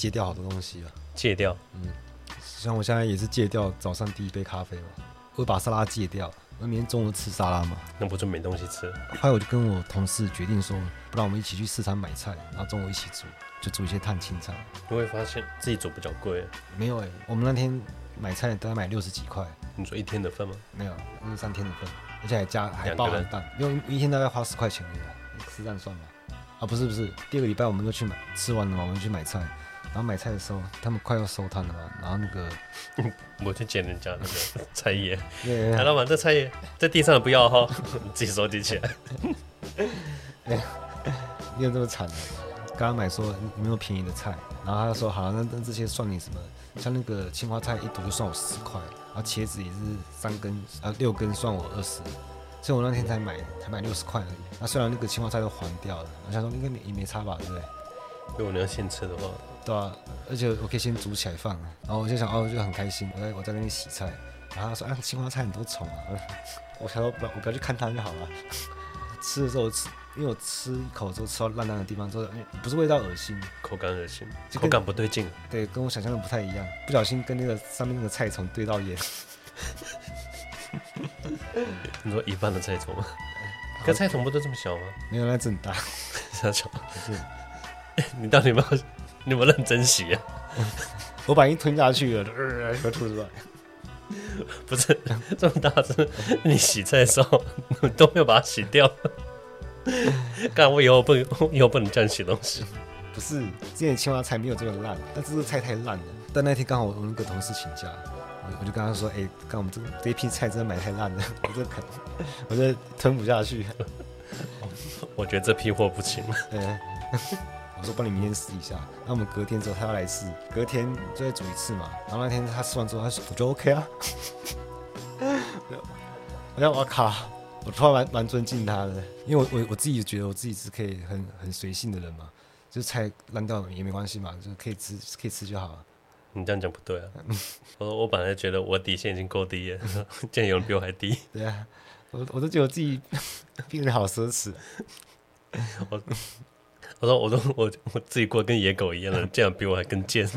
戒掉好多东西啊。戒掉，嗯，像我现在也是戒掉早上第一杯咖啡嘛，我会把沙拉戒掉，我明天中午吃沙拉嘛，那不就没东西吃？后来我就跟我同事决定说，不然我们一起去市场买菜，然后中午一起煮，就煮一些碳青菜。你会发现自己煮比较贵。没有哎、欸，我们那天买菜大概买六十几块。你说一天的份吗？没有，那是三天的份，而且还加还包含蛋，因为一天大概花十块钱而已，吃蛋算吗？啊，不是不是，第二个礼拜我们就去买，吃完了嘛，我们去买菜。然后买菜的时候，他们快要收摊了嘛，然后那个，我去捡人家那个 菜叶，哎，老板，这菜叶在地上的不要哈，你 自己收集起来。哎，你有这么惨的？刚刚买说有没有便宜的菜，然后他说好，那那这些算你什么？像那个青花菜一坨就算我十块，然后茄子也是三根啊六根算我二十，所以我那天才买才买六十块而已。那虽然那个青花菜都黄掉了，我想说应该也没差吧，对不对？如果你要现吃的话。对啊，而且我可以先煮起来放，然后我就想，哦，我就很开心，我在我在那边洗菜，然后他说，啊，青花菜很多虫啊，我想说不要，我不要去看它就好了。吃的时候吃，因为我吃一口之后吃到烂烂的地方之后，不是味道恶心，口感恶心，口感不对劲，对，跟我想象的不太一样，不小心跟那个上面那个菜虫对到眼。你说一半的菜虫吗？可菜虫不都这么小吗？没有，那真大，小虫。是，你到底有没有？你有没有认真洗啊？我把一吞下去了，呃，要吐出来。不是这么大只，你洗菜的时候都没有把它洗掉。干，我以后不，以后不能这样洗东西。不是，之前青蛙菜没有这么烂，但这个菜太烂了。但那天刚好我那个同事请假，我我就跟他说：“哎、欸，刚我们这这一批菜真的买太烂了，我这啃，我这吞不下去。”我觉得这批货不行。我说帮你明天试一下，然后我们隔天之后他要来试，隔天就再煮一次嘛。然后那天他试完之后，他说我觉得 OK 啊。我想我靠，我突然蛮蛮尊敬他的，因为我我我自己觉得我自己是可以很很随性的人嘛，就菜烂掉也没关系嘛，就可以吃可以吃就好了。你这样讲不对啊！我说我本来觉得我底线已经够低了，竟然有人比我还低。对啊，我我都觉得我自己 变得好奢侈。我。我说，我都我我自己过得跟野狗一样了，这样比我还更贱。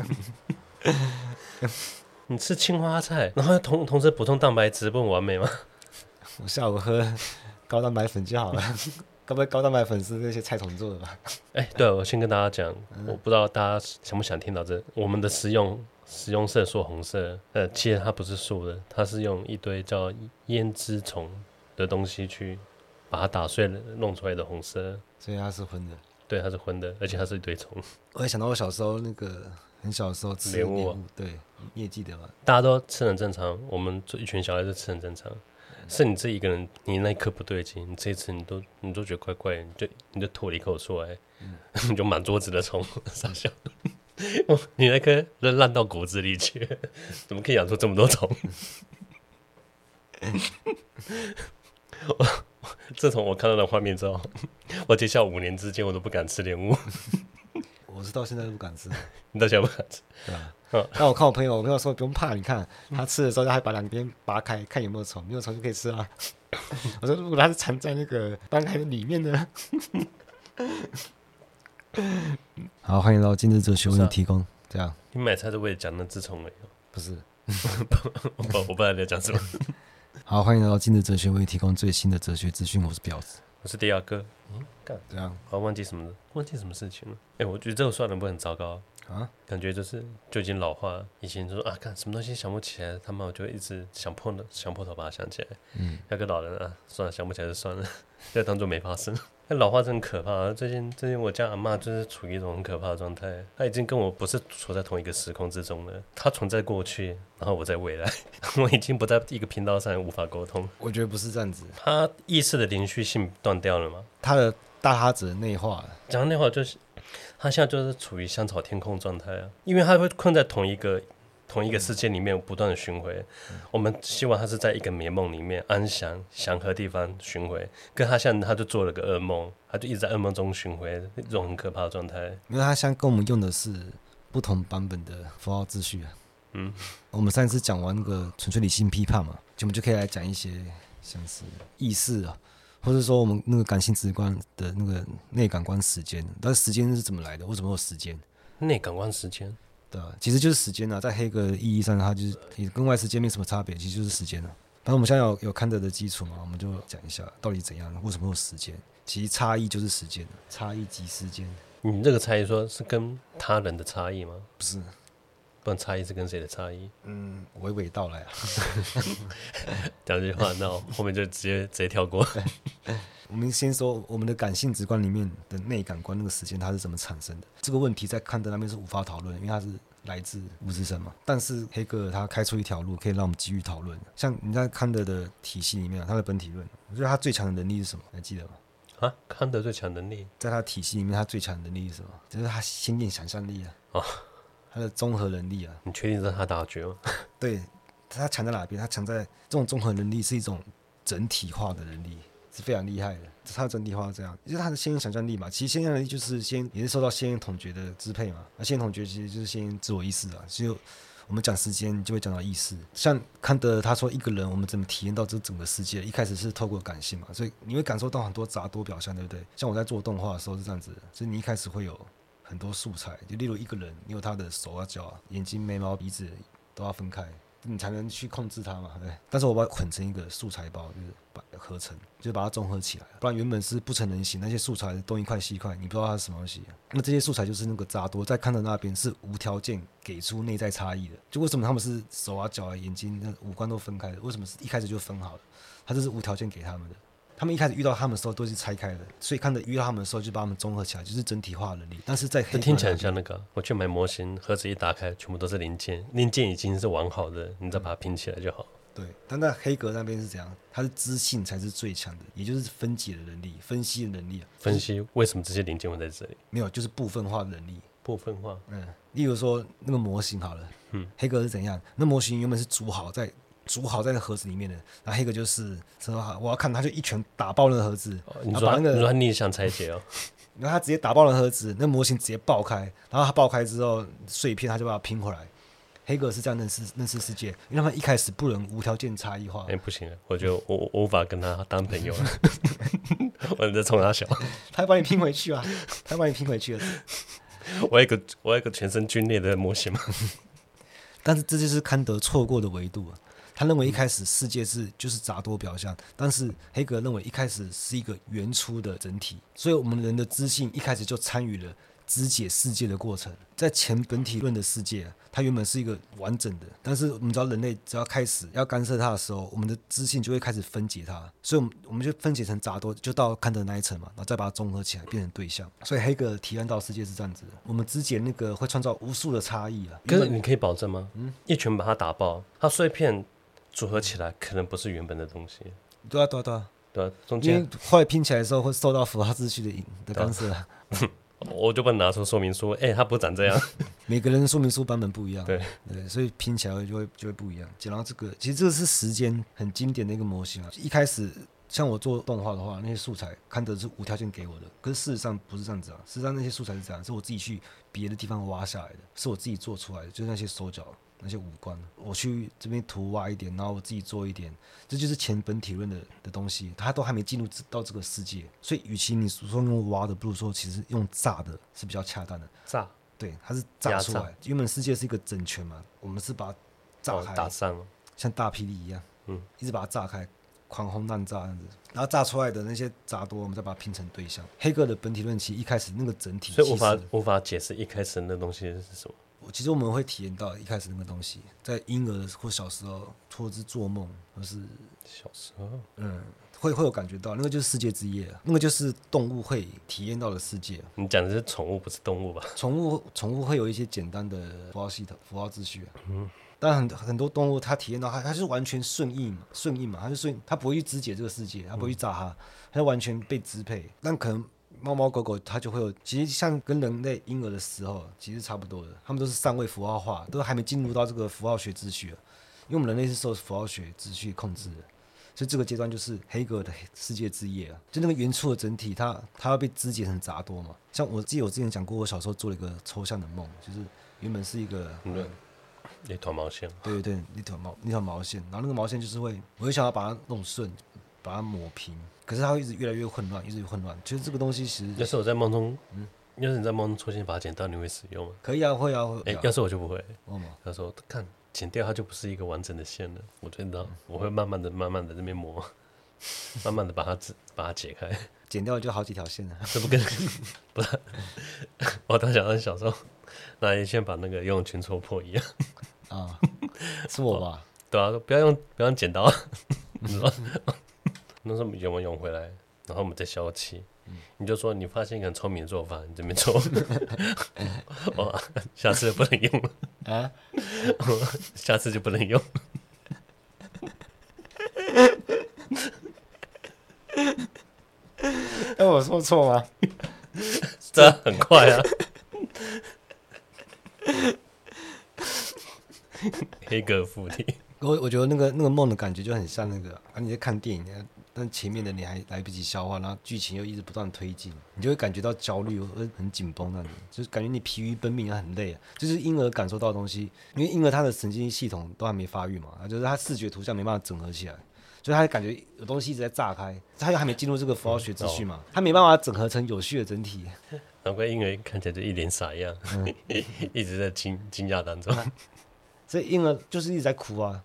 你吃青花菜，然后同同时补充蛋白质，不很完美吗？我下午喝高蛋白粉就好了。该不会高蛋白粉是那些菜虫做的吧？哎、欸，对，我先跟大家讲，我不知道大家想不想听到这。我们的食用食用色素红色，呃，其实它不是素的，它是用一堆叫胭脂虫的东西去把它打碎了弄出来的红色，所以它是荤的。对，它是荤的，而且它是一堆虫。我还想到我小时候那个很小的时候吃莲雾、啊，对，你也记得吗？大家都吃很正常，我们这一群小孩子吃很正常，嗯、是你自己一个人，你那一刻不对劲，你这一次你都你都觉得怪怪，你就你就吐了一口出来，嗯、你就满桌子的虫，傻笑。你那颗烂烂到骨子里去，怎么可以养出这么多虫？自从我看到那画面之后，我接下来五年之间我都不敢吃莲雾。我是到现在都不敢吃，你到现在不敢吃，对吧？嗯。那我看我朋友，我朋友说不用怕，你看他吃的时候，他还把两边拔开，看有没有虫，没有虫就可以吃啊。我说如果它是藏在那个斑开的里面呢？好，欢迎到今日哲学为你提供这样。你买菜是为了讲那只虫没有？不是，我不我不知道你在讲什么。好，欢迎来到今日哲学，为你提供最新的哲学资讯。我是彪子，我是迪亚哥。嗯，干这样，好忘记什么了？忘记什么事情了？哎、欸，我觉得这个算的不很糟糕啊，感觉就是就已经老化。以前就说啊，看什么东西想不起来，他妈我就一直想破了 想破头把它想起来。嗯，那个老人啊，算了，想不起来就算了，就当做没发生。那老化真可怕啊！最近最近我家阿嬷就是处于一种很可怕的状态，她已经跟我不是处在同一个时空之中了。她存在过去，然后我在未来，我已经不在一个频道上，无法沟通。我觉得不是这样子，她意识的连续性断掉了吗？她的大哈子内化，讲内化就是，她现在就是处于香草天空状态啊，因为他会困在同一个。同一个世界里面不断的巡回，嗯、我们希望他是在一个美梦里面安详祥和地方巡回，跟他现在他就做了个噩梦，他就一直在噩梦中巡回，那种很可怕的状态。因为他现在跟我们用的是不同版本的符号秩序啊。嗯，我们上一次讲完那个纯粹理性批判嘛，就我们就可以来讲一些像是意识啊，或者说我们那个感性直观的那个内感官时间，但是时间是怎么来的？为什么有时间？内感官时间，对啊，其实就是时间啊，在黑格的意义上，它就是也跟外世界没什么差别，其实就是时间啊。反正我们现在有有康德的基础嘛，我们就讲一下到底怎样，为什么有时间？其实差异就是时间，差异即时间。你这个差异说是跟他人的差异吗？不是，不然差异是跟谁的差异？嗯，娓娓道来啊。讲这句话，那我后面就直接直接跳过。我们先说我们的感性直观里面的内感官那个时间它是怎么产生的？这个问题在康德那边是无法讨论，因为它是。来自物质神嘛，但是黑格尔他开出一条路，可以让我们继续讨论。像你在康德的体系里面，他的本体论，我觉得他最强的能力是什么？还记得吗？啊，康德最强能力，在他体系里面，他最强的能力是什么？就是他先进想象力啊，哦，他的综合能力啊。你确定这是他打绝吗？对，他强在哪边？他强在这种综合能力是一种整体化的能力。是非常厉害的，他的整体化是这样，就是他的先验想象力嘛。其实先验力就是先也是受到先验统觉的支配嘛。那先验统觉其实就是先验自我意识啊。其实我们讲时间就会讲到意识。像康德他说一个人我们怎么体验到这整个世界？一开始是透过感性嘛，所以你会感受到很多杂多表象，对不对？像我在做动画的时候是这样子的，所以你一开始会有很多素材，就例如一个人，你有他的手啊、脚啊、眼睛、眉毛、鼻子都要分开。你才能去控制它嘛，对。但是我把它捆成一个素材包，就是把合成，就把它综合起来。不然原本是不成人形，那些素材东一块西一块，你不知道它是什么东西。那这些素材就是那个扎多，在康德那边是无条件给出内在差异的。就为什么他们是手啊、脚啊、眼睛、那五官都分开的？为什么是一开始就分好了？他这是无条件给他们的。他们一开始遇到他们的时候都是拆开的，所以看到遇到他们的时候就把他们综合起来，就是整体化能力。但是在黑格听起来很像那个，我去买模型，盒子一打开，全部都是零件，零件已经是完好的，你再把它拼起来就好。对，但在黑格那边是怎样？他是知性才是最强的，也就是分解的能力、分析的能力。分析为什么这些零件会在这里？没有，就是部分化的能力。部分化，嗯，例如说那个模型好了，嗯，黑格是怎样？那模型原本是组好在。煮好在那盒子里面的，然后黑格就是说，我要看他就一拳打爆那个盒子。哦、你说那个，你说你想拆解哦？然后他直接打爆了盒子，那模型直接爆开，然后他爆开之后碎片，他就把它拼回来。黑格是这样认识认识世界，因为他们一开始不能无条件差异化。哎、欸，不行了，我觉得我我无法跟他当朋友了。我在冲他笑，他要把你拼回去啊！他要把你拼回去了。我有一个我有一个全身皲裂的模型嘛。但是这就是康德错过的维度啊。他认为一开始世界是就是杂多表象，但是黑格认为一开始是一个原初的整体，所以我们人的知性一开始就参与了肢解世界的过程。在前本体论的世界，它原本是一个完整的，但是我们知道人类只要开始要干涉它的时候，我们的知性就会开始分解它，所以我们我们就分解成杂多，就到康德那一层嘛，然后再把它综合起来变成对象。所以黑格提案到世界是这样子的，我们肢解那个会创造无数的差异啊。可是你可以保证吗？嗯，一拳把它打爆，它碎片。组合起来可能不是原本的东西。对啊，对啊，对啊，对啊。中间后来拼起来的时候会受到符号秩序的影的干涉。我就不能拿出说明书，哎、欸，它不长这样。每个人说明书版本不一样。对对，所以拼起来就会就会不一样。讲到这个，其实这个是时间很经典的一个模型啊。一开始像我做动画的话，那些素材看的是无条件给我的，可是事实上不是这样子啊。事实上那些素材是这样，是我自己去别的地方挖下来的，是我自己做出来的，就是那些手脚。那些五官，我去这边图挖一点，然后我自己做一点，这就是前本体论的的东西，它都还没进入到这个世界，所以与其你说用挖的，不如说其实用炸的是比较恰当的。炸，对，它是炸出来。原本世界是一个整圈嘛，我们是把它炸开，哦、打上，像大霹雳一样，嗯，一直把它炸开，狂轰滥炸这样子，然后炸出来的那些杂多，我们再把它拼成对象。黑格的本体论其实一开始那个整体，所以无法无法解释一开始那东西是什么。其实我们会体验到一开始那个东西，在婴儿或小时候，或者是做梦，或是小时候，嗯，会会有感觉到，那个就是世界之夜，那个就是动物会体验到的世界。你讲的是宠物，不是动物吧？宠物宠物会有一些简单的符号系统、符号秩序。嗯，但很很多动物它体验到它，它是完全顺应嘛，顺应嘛，它就顺，它不会去肢解这个世界，它不会去炸它，它就完全被支配。但可能。猫猫狗狗它就会有，其实像跟人类婴儿的时候其实差不多的，他们都是尚未符号化，都还没进入到这个符号学秩序，因为我们人类是受符号学秩序控制。的，所以这个阶段就是黑格的世界之夜。啊，就那个原初的整体，它它要被肢解成杂多嘛。像我记得我之前讲过，我小时候做了一个抽象的梦，就是原本是一个嗯，一团毛线，对 对对，一条毛一条毛线，然后那个毛线就是会，我就想要把它弄顺，把它抹平。可是它会一直越来越混乱，一直混乱。其实这个东西其实，要是我在梦中，嗯，要是你在梦中出现，把它剪掉，你会使用吗？可以啊，会啊，会。哎、欸，要是我就不会。为什么？他说看剪掉，它就不是一个完整的线了。我觉得我会慢慢的、慢慢的这边磨，慢慢的把它把它解开。剪掉就好几条线了。这不跟不是？我当想到小时候拿一线把那个游泳圈戳破一样。啊，是我吧？对啊，不要用不要用剪刀。你 说那时候游完泳回来，然后我们再消气。你就说你发现一个很聪明的做法，你这边做，哇，下次就不能用了啊！下次就不能用。哎，我说错吗？这很快啊！黑格附体。我我觉得那个那个梦的感觉就很像那个啊，你在看电影。但前面的你还来不及消化，然后剧情又一直不断推进，你就会感觉到焦虑和很紧绷那种，就是感觉你疲于奔命，也很累啊。就是婴儿感受到的东西，因为婴儿他的神经系统都还没发育嘛，就是他视觉图像没办法整合起来，所以他感觉有东西一直在炸开，他又还没进入这个符号学秩序嘛，他没办法整合成有序的整体。难怪婴儿看起来就一脸傻样，嗯、一直在惊惊讶当中，所以婴儿就是一直在哭啊。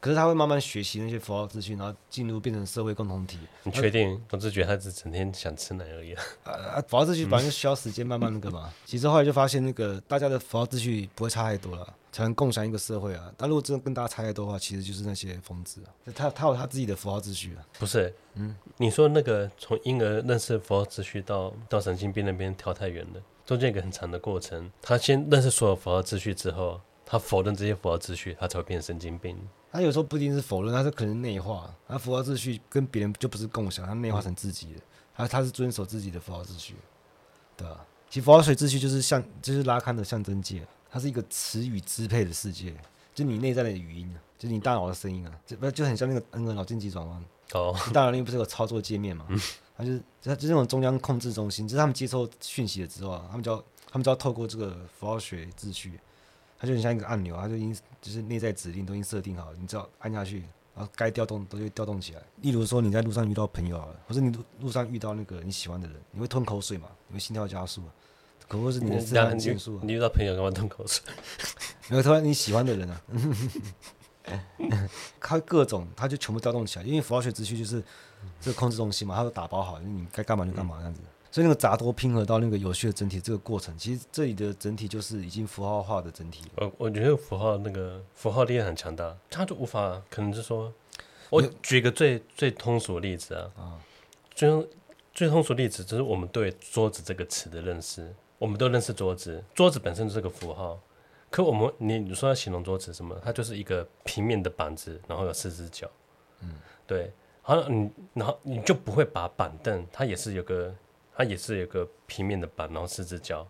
可是他会慢慢学习那些符号资讯，然后进入变成社会共同体。你确定？我只觉得他只整天想吃奶而已啊！啊，符号秩序本来就需要时间慢慢那个嘛。其实后来就发现，那个大家的符号秩序不会差太多了，才能共享一个社会啊。但如果真的跟大家差太多的话，其实就是那些疯子啊。他他有他自己的符号秩序啊。不是，嗯，你说那个从婴儿认识符号秩序到到神经病那边跳太远了，中间一个很长的过程。他先认识所有符号秩序之后，他否认这些符号秩序，他才会变神经病。他有时候不一定是否认，他是可能内化。他符号秩序跟别人就不是共享，他内化成自己的。他他是遵守自己的符号秩序，对吧？其实符号学秩序就是像，就是拉康的象征界，它是一个词语支配的世界，就你内在的语音，就你大脑的声音啊，就不就很像那个那个脑筋急转弯哦。你大脑里面不是有操作界面嘛？它就是它就是那种中央控制中心，就是他们接收讯息了之后啊，他们就要他们就要透过这个符号学秩序。它就很像一个按钮，它就已经就是内在指令都已经设定好，你只要按下去，然后该调动都会调动起来。例如说你在路上遇到朋友啊，或者你路路上遇到那个你喜欢的人，你会吞口水嘛？你会心跳加速，可能是你的自然减速。你遇到朋友干嘛吞口水？没有，突然你喜欢的人啊，他各种他就全部调动起来，因为符号学秩序就是这个控制中心嘛，它都打包好，你该干嘛就干嘛这样子。所以那个杂多拼合到那个有序的整体这个过程，其实这里的整体就是已经符号化的整体。我我觉得符号那个符号力量很强大，它就无法可能是说，我举一个最最通俗的例子啊，啊最最通俗的例子就是我们对桌子这个词的认识，我们都认识桌子，桌子本身就是个符号，可我们你你说要形容桌子什么，它就是一个平面的板子，然后有四只脚，嗯，对，好像你然后你就不会把板凳，它也是有个。它也是有个平面的板，然后四只脚，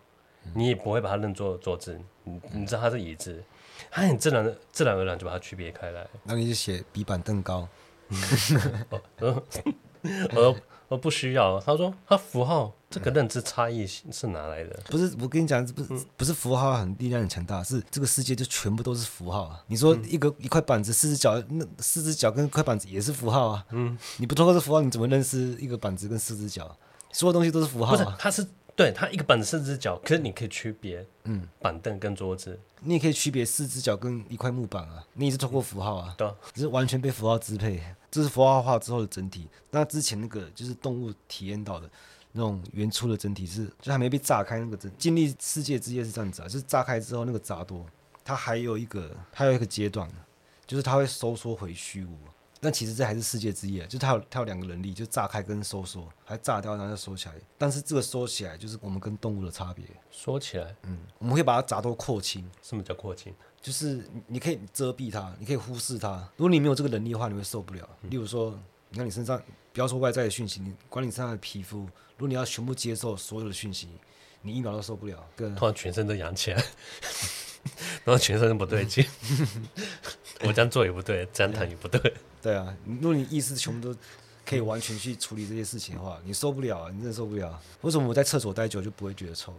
你也不会把它认作桌子，你你知道它是椅子，它很自然的自然而然就把它区别开来。那你就写比板凳高。我我我不需要。他说他符号这个认知差异是哪来的？不是我跟你讲，不是不是符号很力量很强大，是这个世界就全部都是符号啊。你说一个一块板子四只脚，那四只脚跟一块板子也是符号啊。嗯，你不通过这符号，你怎么认识一个板子跟四只脚？所有东西都是符号，啊，不是，它是对它一个板子四只脚，可是你可以区别，嗯，板凳跟桌子，你也可以区别四只脚跟一块木板啊，你也是通过符号啊，对，只是完全被符号支配，这是符号化之后的整体。那之前那个就是动物体验到的那种原初的整体是，就还没被炸开那个整，经历世界之夜是这样子啊，就是炸开之后那个杂多，它还有一个，还有一个阶段，就是它会收缩回虚无。但其实这还是世界之夜，就是它有它有两个能力，就炸开跟收缩，还炸掉然后再收起来。但是这个收起来就是我们跟动物的差别。收起来，嗯，我们可以把它杂多扩清。什么叫扩清？就是你可以遮蔽它，你可以忽视它。如果你没有这个能力的话，你会受不了。例如说，你看你身上，不要说外在的讯息，你管你身上的皮肤，如果你要全部接受所有的讯息，你一秒都受不了。突然全身都痒起来，然后全身都不对劲。我这样做也不对，这样躺也不对。对啊，如果你意识全部都可以完全去处理这些事情的话，你受不了啊，你真的受不了。为什么我在厕所待久就不会觉得臭了？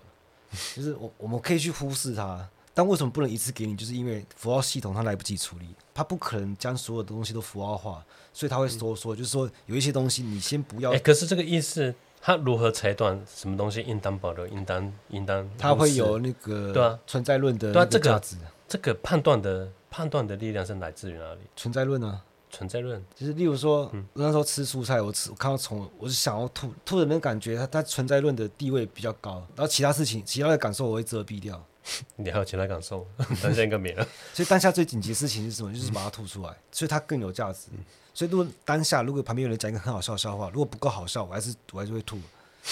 就是我我们可以去忽视它，但为什么不能一次给你？就是因为符号系统它来不及处理，它不可能将所有的东西都符号化，所以它会收缩。就是说有一些东西你先不要。哎，可是这个意识它如何裁断什么东西应当保留，应当应当？它会有那个对啊存在论的对啊这个这个判断的判断的力量是来自于哪里？存在论啊，存在论就是例如说，嗯、我那时候吃蔬菜，我吃我看到虫，我就想要吐，吐的那感觉，它它存在论的地位比较高，然后其他事情其他的感受我会遮蔽掉。你还有其他感受？当下应该没了。所以当下最紧急的事情是什么？就是把它吐出来，所以它更有价值。所以如果当下如果旁边有人讲一个很好笑的笑话，如果不够好笑，我还是我还是会吐。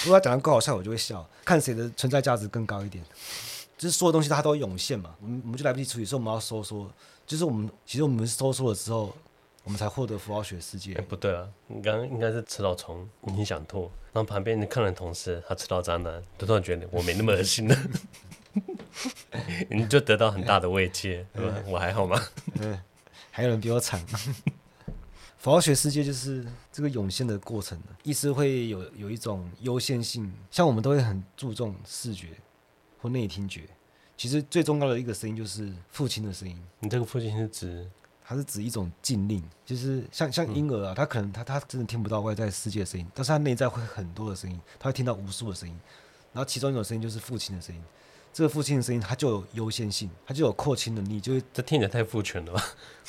如果他讲的够好笑，我就会笑。看谁的存在价值更高一点。就是所有东西它都会涌现嘛，我们我们就来不及处理，所以我们要收缩。就是我们其实我们收缩了之后，我们才获得符号学世界。哎，不对啊，你刚刚应该是吃到虫，你想吐，然后旁边的客人同事他吃到渣男，就突然觉得我没那么恶心了。你就得到很大的慰藉，对吧？我还好吗？嗯，还有人比我惨。符号学世界就是这个涌现的过程，意思会有有一种优先性。像我们都会很注重视觉或内听觉，其实最重要的一个声音就是父亲的声音。你这个父亲是指？它是指一种禁令，就是像像婴儿啊，他可能他他真的听不到外在世界的声音，但是他内在会很多的声音，他会听到无数的声音，然后其中一种声音就是父亲的声音。这个父亲的声音，它就有优先性，它就有扩清能力，就会这听起来太父权了吧？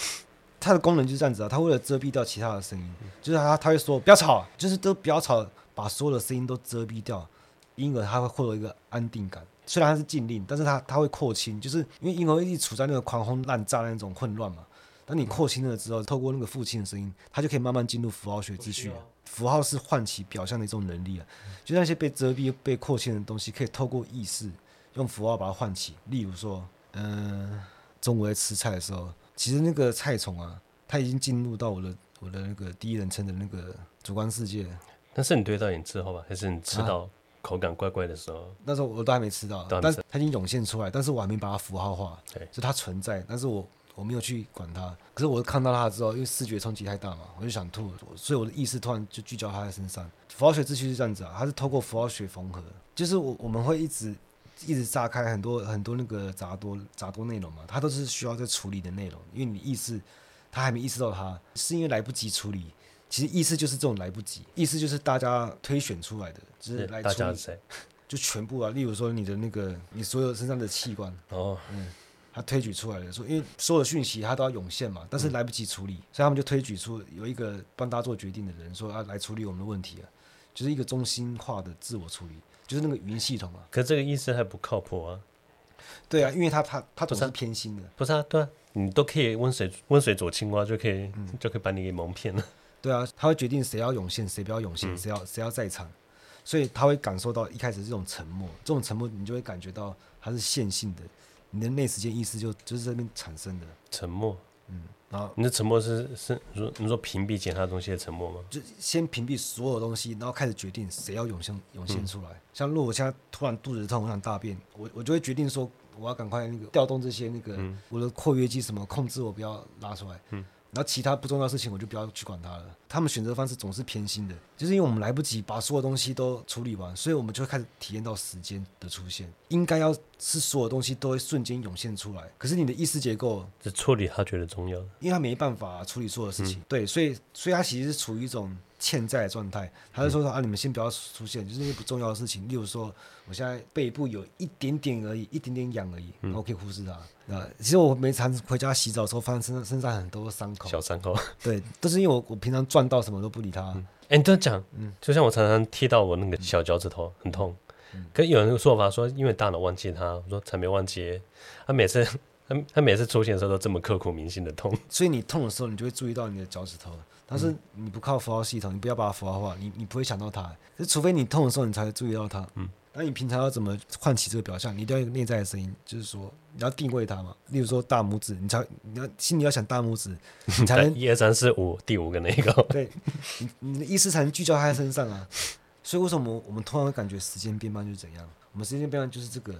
它的功能就是这样子啊，它为了遮蔽掉其他的声音，就是他他会说不要吵，就是都不要吵，把所有的声音都遮蔽掉，婴儿他会获得一个安定感。虽然它是禁令，但是它它会扩清，就是因为婴儿一直处在那个狂轰滥炸的那种混乱嘛。当你扩清了之后，透过那个父亲的声音，他就可以慢慢进入符号学秩序。符号是唤起表象的一种能力啊，就那些被遮蔽、被扩清的东西，可以透过意识。用符号把它唤起，例如说，嗯、呃，中午在吃菜的时候，其实那个菜虫啊，它已经进入到我的我的那个第一人称的那个主观世界。但是你对到眼之后吧，还是你吃到口感怪怪的时候？啊、那时候我都还没吃到，但是它已经涌现出来，但是我还没把它符号化，对，就它存在，但是我我没有去管它。可是我看到它之后，因为视觉冲击太大嘛，我就想吐，所以我的意识突然就聚焦它的身上。符号学秩序是这样子啊，它是透过符号学缝合，就是我我们会一直。一直炸开很多很多那个杂多杂多内容嘛，它都是需要在处理的内容，因为你意识，他还没意识到它，是因为来不及处理。其实意识就是这种来不及，意识就是大家推选出来的，就是来处理，就全部啊。例如说你的那个你所有身上的器官哦，嗯，他推举出来的说，因为所有的讯息他都要涌现嘛，但是来不及处理，嗯、所以他们就推举出有一个帮大家做决定的人，说啊来处理我们的问题啊，就是一个中心化的自我处理。就是那个语音系统啊，可这个意思还不靠谱啊。对啊，因为他他他总是偏心的。不是啊，对啊，你都可以温水温水煮青蛙就可以，嗯、就可以把你给蒙骗了。对啊，他会决定谁要涌现，谁不要涌现，谁、嗯、要谁要在场，所以他会感受到一开始这种沉默，这种沉默你就会感觉到它是线性的，你的内时间意识就就是在这边产生的沉默。嗯。然后你的沉默是是你说你说屏蔽检查东西的沉默吗？就先屏蔽所有东西，然后开始决定谁要涌现涌现出来。嗯、像如果我现在突然肚子痛，我想大便，我我就会决定说我要赶快那个调动这些那个、嗯、我的括约肌什么控制我不要拉出来。嗯然后其他不重要的事情我就不要去管它了。他们选择方式总是偏心的，就是因为我们来不及把所有东西都处理完，所以我们就会开始体验到时间的出现。应该要是所有东西都会瞬间涌现出来，可是你的意识结构只处理他觉得重要的，因为他没办法处理所有的事情。嗯、对，所以所以他其实是处于一种。欠债的状态，他就说说啊，你们先不要出现，就是那些不重要的事情，例如说，我现在背部有一点点而已，一点点痒而已，然后可以忽视它。啊，其实我每常回家洗澡的时候，发现身上身上很多伤口，小伤口，对，都是因为我我平常撞到什么都不理它。哎，你这样讲，嗯，就像我常常踢到我那个小脚趾头很痛，可有人那个说法说，因为大脑忘记它，我说才没忘记，他每次他 他每次出现的时候都这么刻骨铭心的痛，所以你痛的时候，你就会注意到你的脚趾头。但是你不靠符号系统，你不要把它符号化，你你不会想到它。就除非你痛的时候，你才会注意到它。嗯，那你平常要怎么唤起这个表象？你一定要有内在的声音，就是说你要定位它嘛。例如说大拇指，你才你要心里要想大拇指，你才能 一二三四五第五个那个。对，你你的意识才能聚焦在身上啊。所以为什么我们通常会感觉时间变慢就是怎样？我们时间变慢就是这个，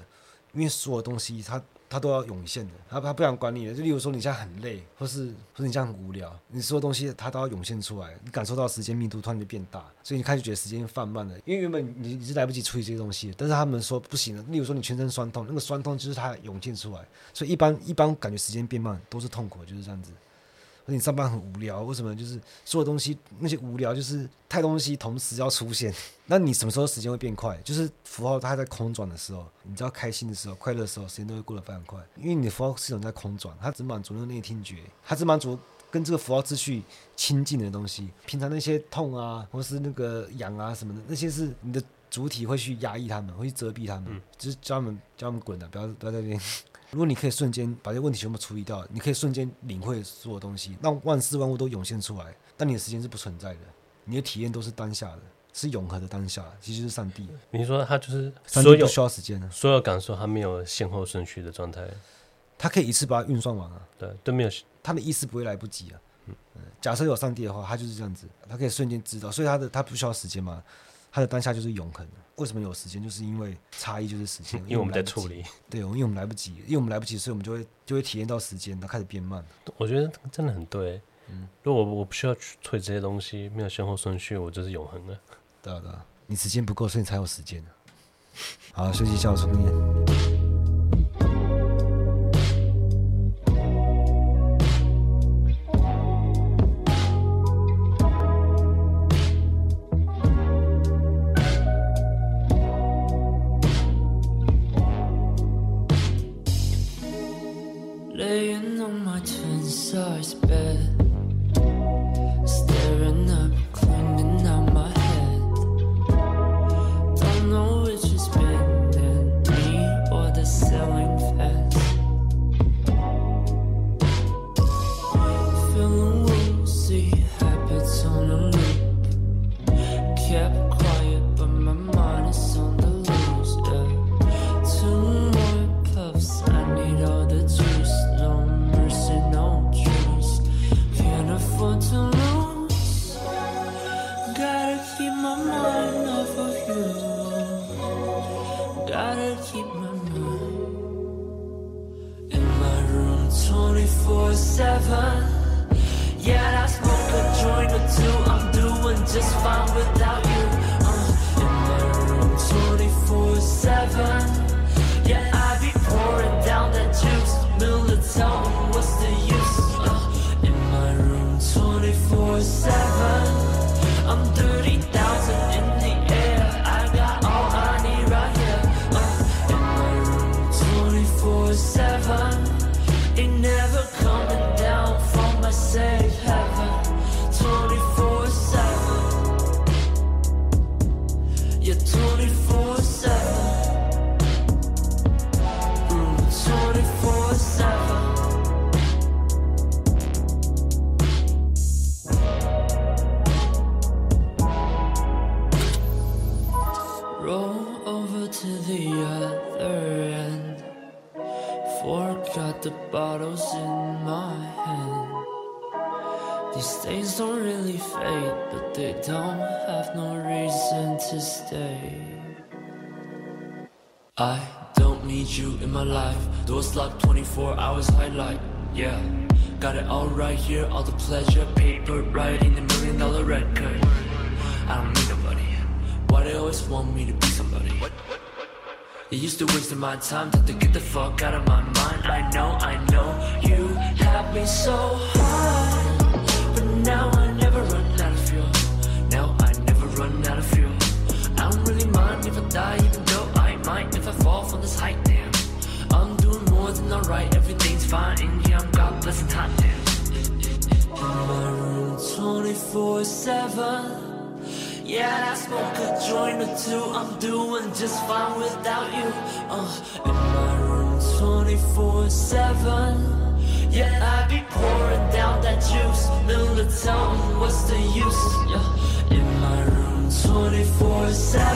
因为所有东西它。他都要涌现的，他他不想管你的。就例如说，你现在很累，或是或是你现在很无聊，你所有东西他都要涌现出来，你感受到时间密度突然就变大，所以你开始觉得时间放慢了。因为原本你你是来不及处理这些东西，但是他们说不行了。例如说，你全身酸痛，那个酸痛就是它涌现出来，所以一般一般感觉时间变慢都是痛苦，就是这样子。你上班很无聊，为什么就是所有东西那些无聊，就是太多东西同时要出现？那你什么时候时间会变快？就是符号它在空转的时候，你知道开心的时候、快乐的时候，时间都会过得非常快，因为你的符号系统在空转，它只满足那个内听觉，它只满足跟这个符号秩序亲近的东西。平常那些痛啊，或是那个痒啊什么的，那些是你的主体会去压抑他们，会去遮蔽他们，嗯、就是叫他们叫他们滚的，不要不要在那边。如果你可以瞬间把这些问题全部处理掉，你可以瞬间领会所有东西，让万事万物都涌现出来。但你的时间是不存在的，你的体验都是当下的，是永恒的当下，其实就是上帝。你说他就是所有不需要时间的，所有感受他没有先后顺序的状态，他可以一次把它运算完啊。对，都没有，他的意思不会来不及啊。嗯，假设有上帝的话，他就是这样子，他可以瞬间知道，所以他的他不需要时间嘛。他的当下就是永恒。为什么有时间？就是因为差异就是时间。因为我们在处理。对，因为我们来不及，因为我们来不及，所以我们就会就会体验到时间，它开始变慢。我觉得真的很对。嗯，如果我我不需要去处理这些东西，没有先后顺序，我就是永恒的。对啊对啊，你时间不够，所以你才有时间。好，休息一下，我充电。I don't need you in my life. Doors locked 24 hours highlight Yeah Got it all right here, all the pleasure Paper writing a million dollar record I don't need nobody. Why they always want me to be somebody? They used to waste my time Time to get the fuck out of my mind. I know, I know You have me so high But now I never run out of fuel. Now I never run out of fuel. I don't really mind if I die In. My room, 24 seven. Yeah, I smoke a joint or two. I'm doing just fine without you. Uh, in my room 24 7. Yeah, I be pouring down that juice. Middle town, what's the use? Yeah, in my room 24 7.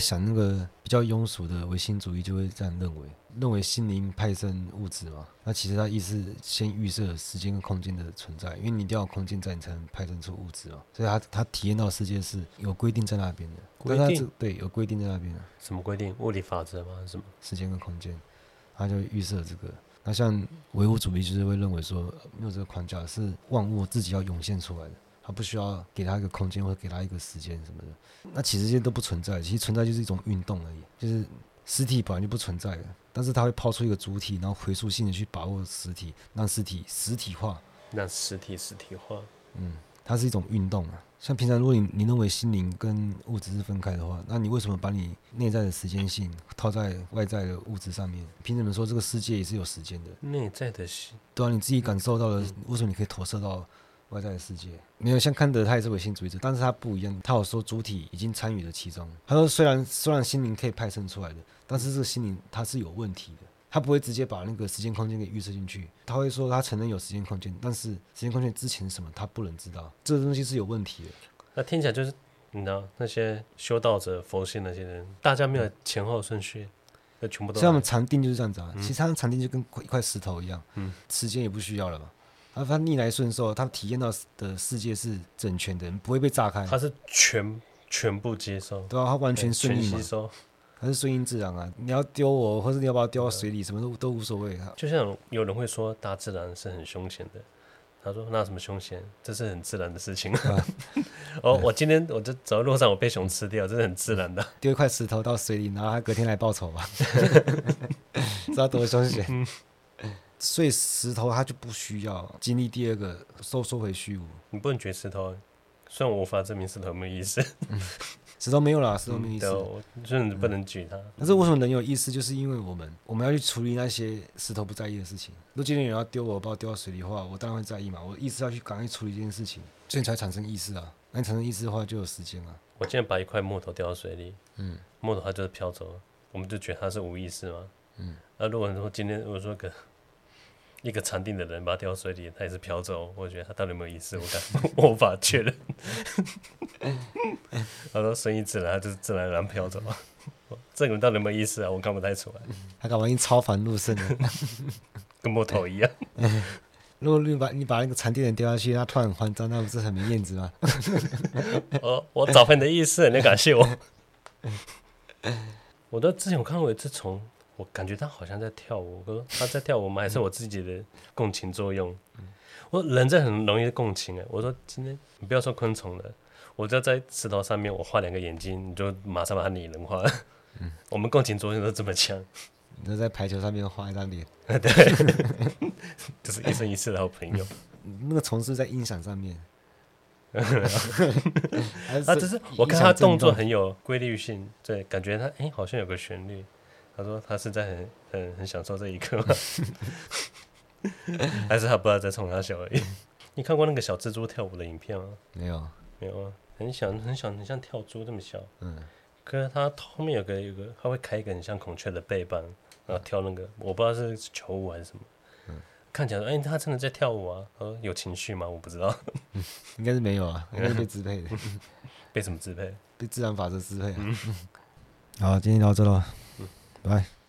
想，那个比较庸俗的唯心主义就会这样认为，认为心灵派生物质嘛。那其实他意思先预设时间跟空间的存在，因为你一定要有空间在，你才能派生出物质嘛。所以他他体验到世界是有规定在那边的，规定对，有规定在那边的。什么规定？物理法则吗？什么？时间跟空间，他就预设这个。那像唯物主义就是会认为说，没有这个框架，是万物自己要涌现出来的。他不需要给他一个空间，或者给他一个时间什么的。那其实这些都不存在，其实存在就是一种运动而已。就是实体本来就不存在的，但是他会抛出一个主体，然后回溯性的去把握实体，让实体实体化，让实体实体化。嗯，它是一种运动啊。像平常如果你你认为心灵跟物质是分开的话，那你为什么把你内在的时间性套在外在的物质上面？凭什么说这个世界也是有时间的？内在的心，对啊，你自己感受到了，为什么你可以投射到？外在的世界没有像康德，他也是唯心主义者，但是他不一样。他有说主体已经参与了其中。他说虽然虽然心灵可以派生出来的，但是这个心灵它是有问题的。他不会直接把那个时间空间给预设进去。他会说他承认有时间空间，但是时间空间之前是什么他不能知道。这个东西是有问题的。那听起来就是你知道那些修道者、佛系那些人，大家没有前后顺序，那全部都。像我们禅定就是这样子啊。嗯、其实他们禅定就跟一块石头一样，嗯，时间也不需要了嘛。他他逆来顺受，他体验到的世界是整全的，不会被炸开。他是全全部接收，对啊，他完全顺应嘛，吸收，他是顺应自然啊。你要丢我，或者你要把我丢到水里，什么都都无所谓。就像有人会说大自然是很凶险的，他说那什么凶险？这是很自然的事情。哦，我今天我就走在路上，我被熊吃掉，这是很自然的。丢一块石头到水里，然后他隔天来报仇吧，知道多凶险。所以石头它就不需要经历第二个收缩回虚无。你不能觉得石头，虽然我无法证明石头有没有意识，嗯、石头没有啦，石头没有意思。所以你不能举它。但是为什么人有意识？就是因为我们我们要去处理那些石头不在意的事情。如果今天有人要丢我，把我丢到水里的话，我当然会在意嘛。我意识要去赶快处理这件事情，所以才产生意识啊。那你产生意识的话，就有时间啊。我今天把一块木头掉到水里，嗯，木头它就是飘走了，我们就觉得它是无意识嘛。嗯，那如果说今天我说个。一个禅定的人把他掉水里，他也是飘走。我觉得他到底有没有意思？我感我无法确认。他说顺应自然，他就是自然而然飘走。这个人到底有没有意思啊？我看不太出来。他干嘛已经超凡入圣，跟木头一样。如果你把你把那个禅定人掉下去，他突然慌张，那不是很没面子吗？我我找回你的意思，你感谢我。我都之前我看过一次虫。我感觉他好像在跳舞，我说他在跳舞吗？还是我自己的共情作用？我说人这很容易共情哎。我说今天你不要说昆虫了，我就在石头上面，我画两个眼睛，你就马上把它拟人化。嗯，我们共情作用都这么强。你就在排球上面画一张脸，对，就是一生一世的好朋友。那个虫是在音响上面，啊只是我看他动作很有规律性，对，感觉他哎、欸、好像有个旋律。他说他是在很很很享受这一刻吗？还是他不知道在冲他笑而已？你看过那个小蜘蛛跳舞的影片吗？没有，没有啊，很小很小很像跳猪这么小。嗯，可是他后面有个有个，他会开一个很像孔雀的背板，然后跳那个，我不知道是球舞还是什么。嗯，看起来说，哎、欸，他真的在跳舞啊？他说有情绪吗？我不知道，嗯、应该是没有啊，应该是被支配的。被什么支配？被自然法则支配啊。嗯、好，今天到这了。拜。